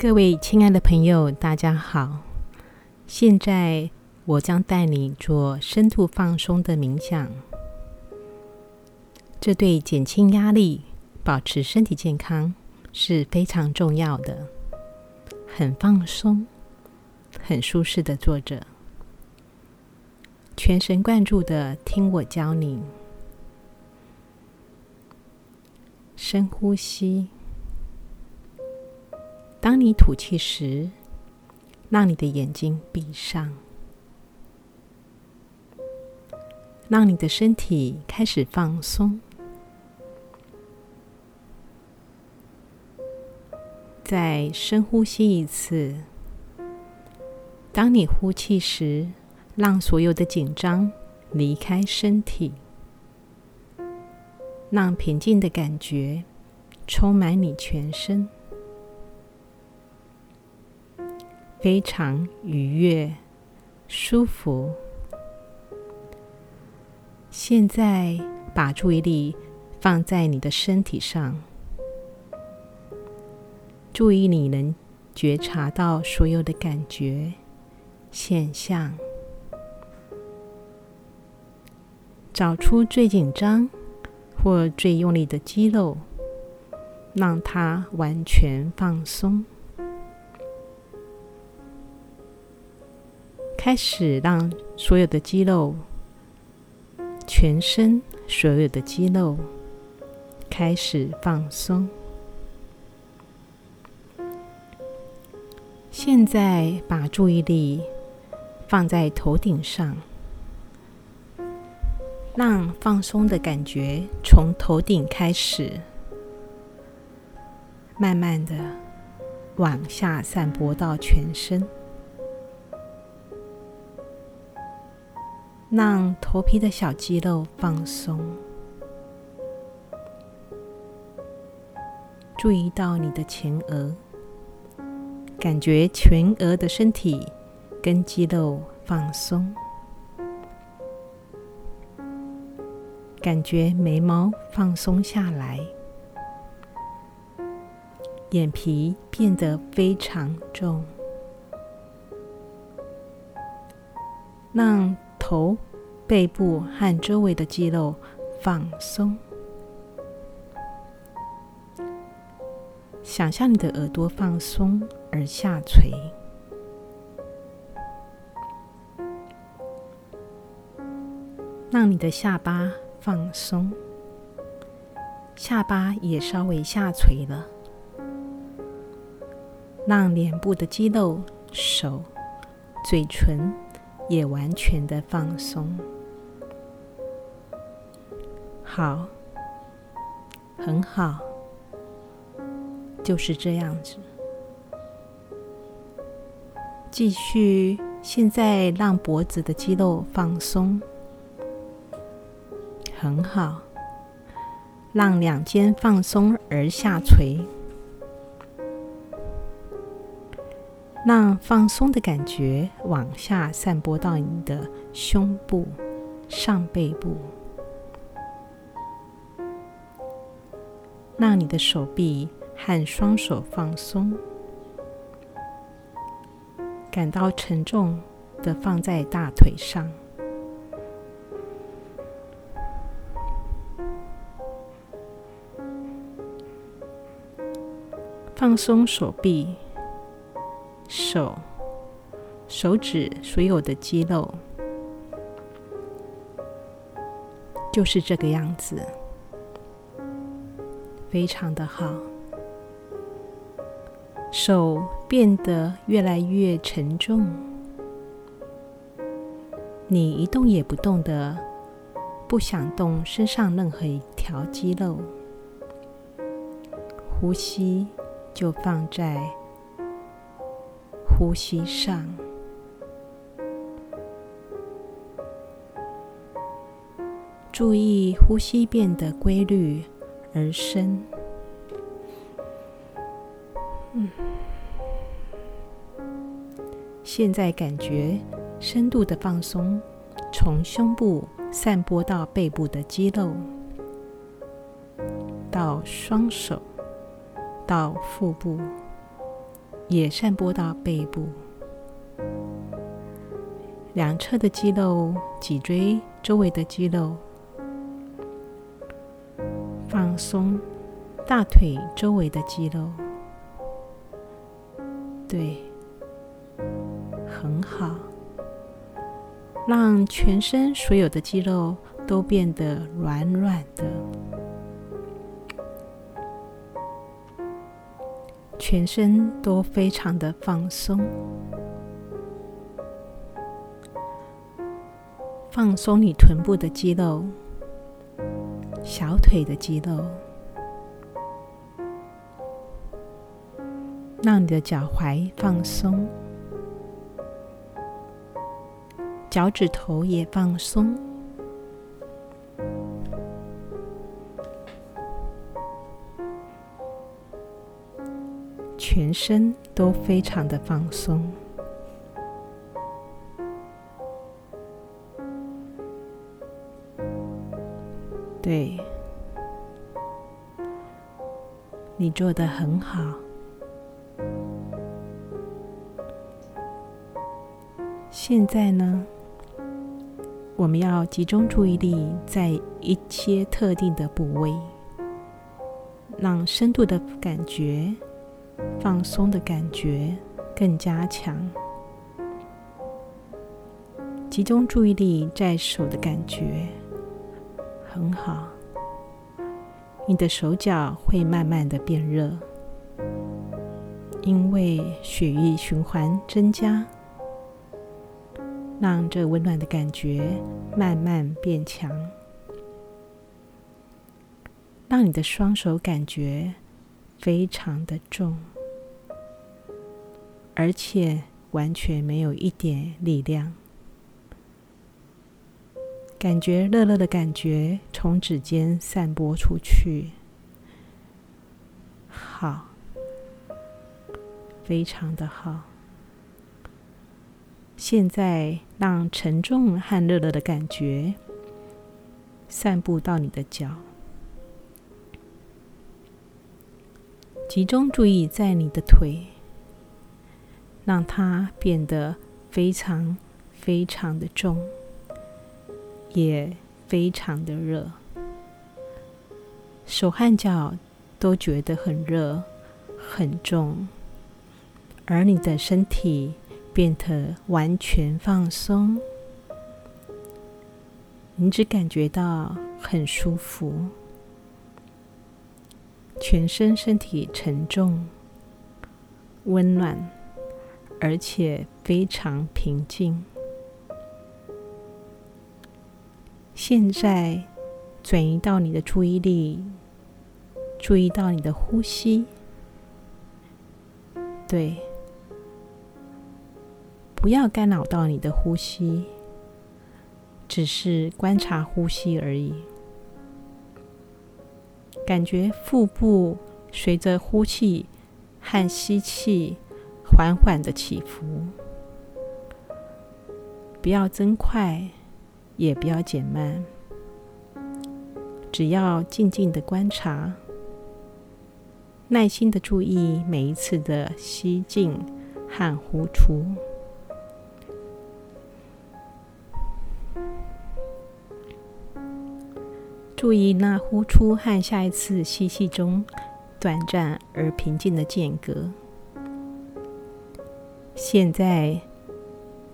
各位亲爱的朋友，大家好。现在我将带你做深度放松的冥想，这对减轻压力、保持身体健康是非常重要的。很放松，很舒适的坐着，全神贯注的听我教你。深呼吸。当你吐气时，让你的眼睛闭上，让你的身体开始放松。再深呼吸一次。当你呼气时，让所有的紧张离开身体，让平静的感觉充满你全身。非常愉悦、舒服。现在把注意力放在你的身体上，注意你能觉察到所有的感觉、现象，找出最紧张或最用力的肌肉，让它完全放松。开始让所有的肌肉，全身所有的肌肉开始放松。现在把注意力放在头顶上，让放松的感觉从头顶开始，慢慢的往下散播到全身。让头皮的小肌肉放松，注意到你的前额，感觉全额的身体跟肌肉放松，感觉眉毛放松下来，眼皮变得非常重，让头、背部和周围的肌肉放松。想象你的耳朵放松而下垂，让你的下巴放松，下巴也稍微下垂了。让脸部的肌肉、手、嘴唇。也完全的放松，好，很好，就是这样子。继续，现在让脖子的肌肉放松，很好，让两肩放松而下垂。让放松的感觉往下散播到你的胸部、上背部，让你的手臂和双手放松，感到沉重的放在大腿上，放松手臂。手、手指所有的肌肉就是这个样子，非常的好。手变得越来越沉重，你一动也不动的，不想动身上任何一条肌肉，呼吸就放在。呼吸上，注意呼吸变得规律而深。嗯，现在感觉深度的放松，从胸部散播到背部的肌肉，到双手，到腹部。也散播到背部，两侧的肌肉、脊椎周围的肌肉放松，大腿周围的肌肉，对，很好，让全身所有的肌肉都变得软软的。全身都非常的放松，放松你臀部的肌肉、小腿的肌肉，让你的脚踝放松，脚趾头也放松。全身都非常的放松，对，你做的很好。现在呢，我们要集中注意力在一些特定的部位，让深度的感觉。放松的感觉更加强，集中注意力在手的感觉，很好。你的手脚会慢慢的变热，因为血液循环增加，让这温暖的感觉慢慢变强，让你的双手感觉非常的重。而且完全没有一点力量，感觉热热的感觉从指尖散播出去，好，非常的好。现在让沉重和热热的感觉散布到你的脚，集中注意在你的腿。让它变得非常非常的重，也非常的热，手和脚都觉得很热很重，而你的身体变得完全放松，你只感觉到很舒服，全身身体沉重、温暖。而且非常平静。现在转移到你的注意力，注意到你的呼吸。对，不要干扰到你的呼吸，只是观察呼吸而已。感觉腹部随着呼气和吸气。缓缓的起伏，不要增快，也不要减慢，只要静静的观察，耐心的注意每一次的吸进和呼出，注意那呼出和下一次吸气中短暂而平静的间隔。现在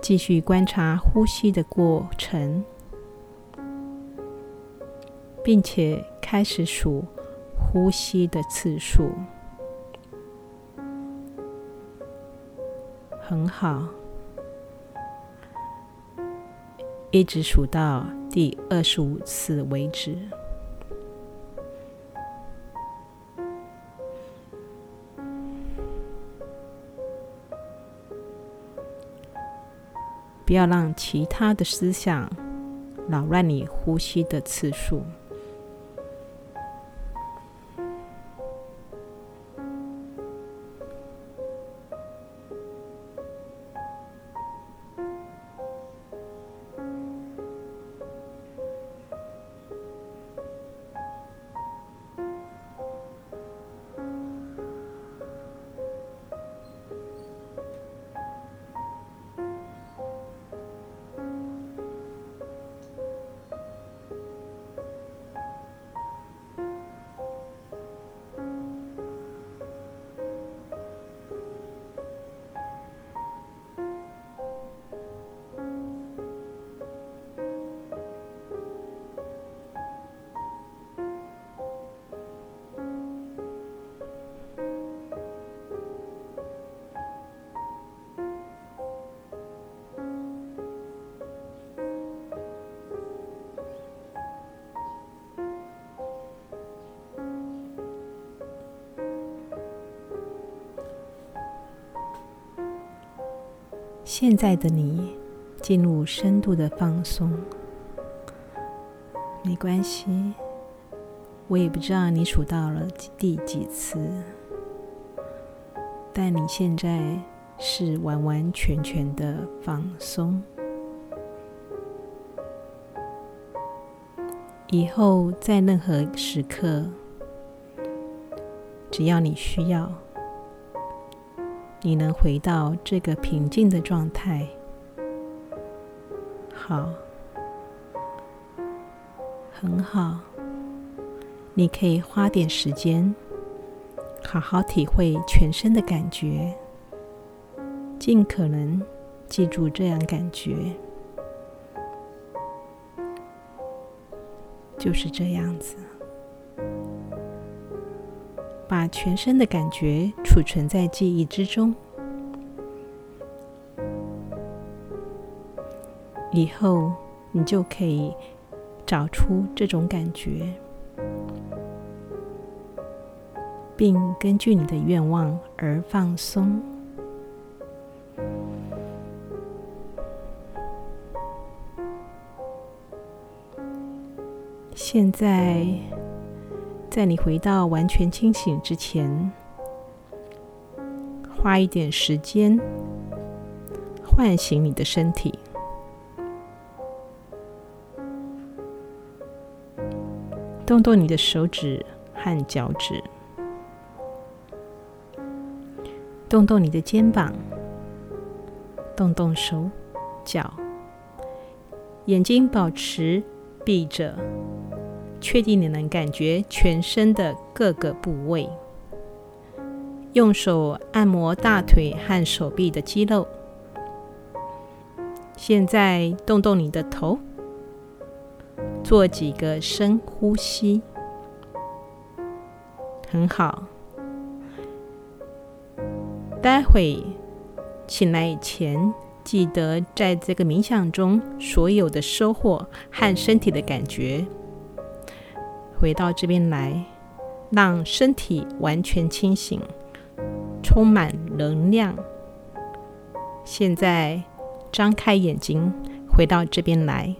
继续观察呼吸的过程，并且开始数呼吸的次数。很好，一直数到第二十五次为止。不要让其他的思想扰乱你呼吸的次数。现在的你进入深度的放松，没关系，我也不知道你数到了第几次，但你现在是完完全全的放松。以后在任何时刻，只要你需要，你能回到这个平静的状态，好，很好。你可以花点时间，好好体会全身的感觉，尽可能记住这样感觉。就是这样子，把全身的感觉储存在记忆之中，以后你就可以找出这种感觉，并根据你的愿望而放松。现在，在你回到完全清醒之前，花一点时间唤醒你的身体，动动你的手指和脚趾，动动你的肩膀，动动手脚，眼睛保持闭着。确定你能感觉全身的各个部位，用手按摩大腿和手臂的肌肉。现在动动你的头，做几个深呼吸。很好。待会醒来以前，记得在这个冥想中所有的收获和身体的感觉。回到这边来，让身体完全清醒，充满能量。现在张开眼睛，回到这边来。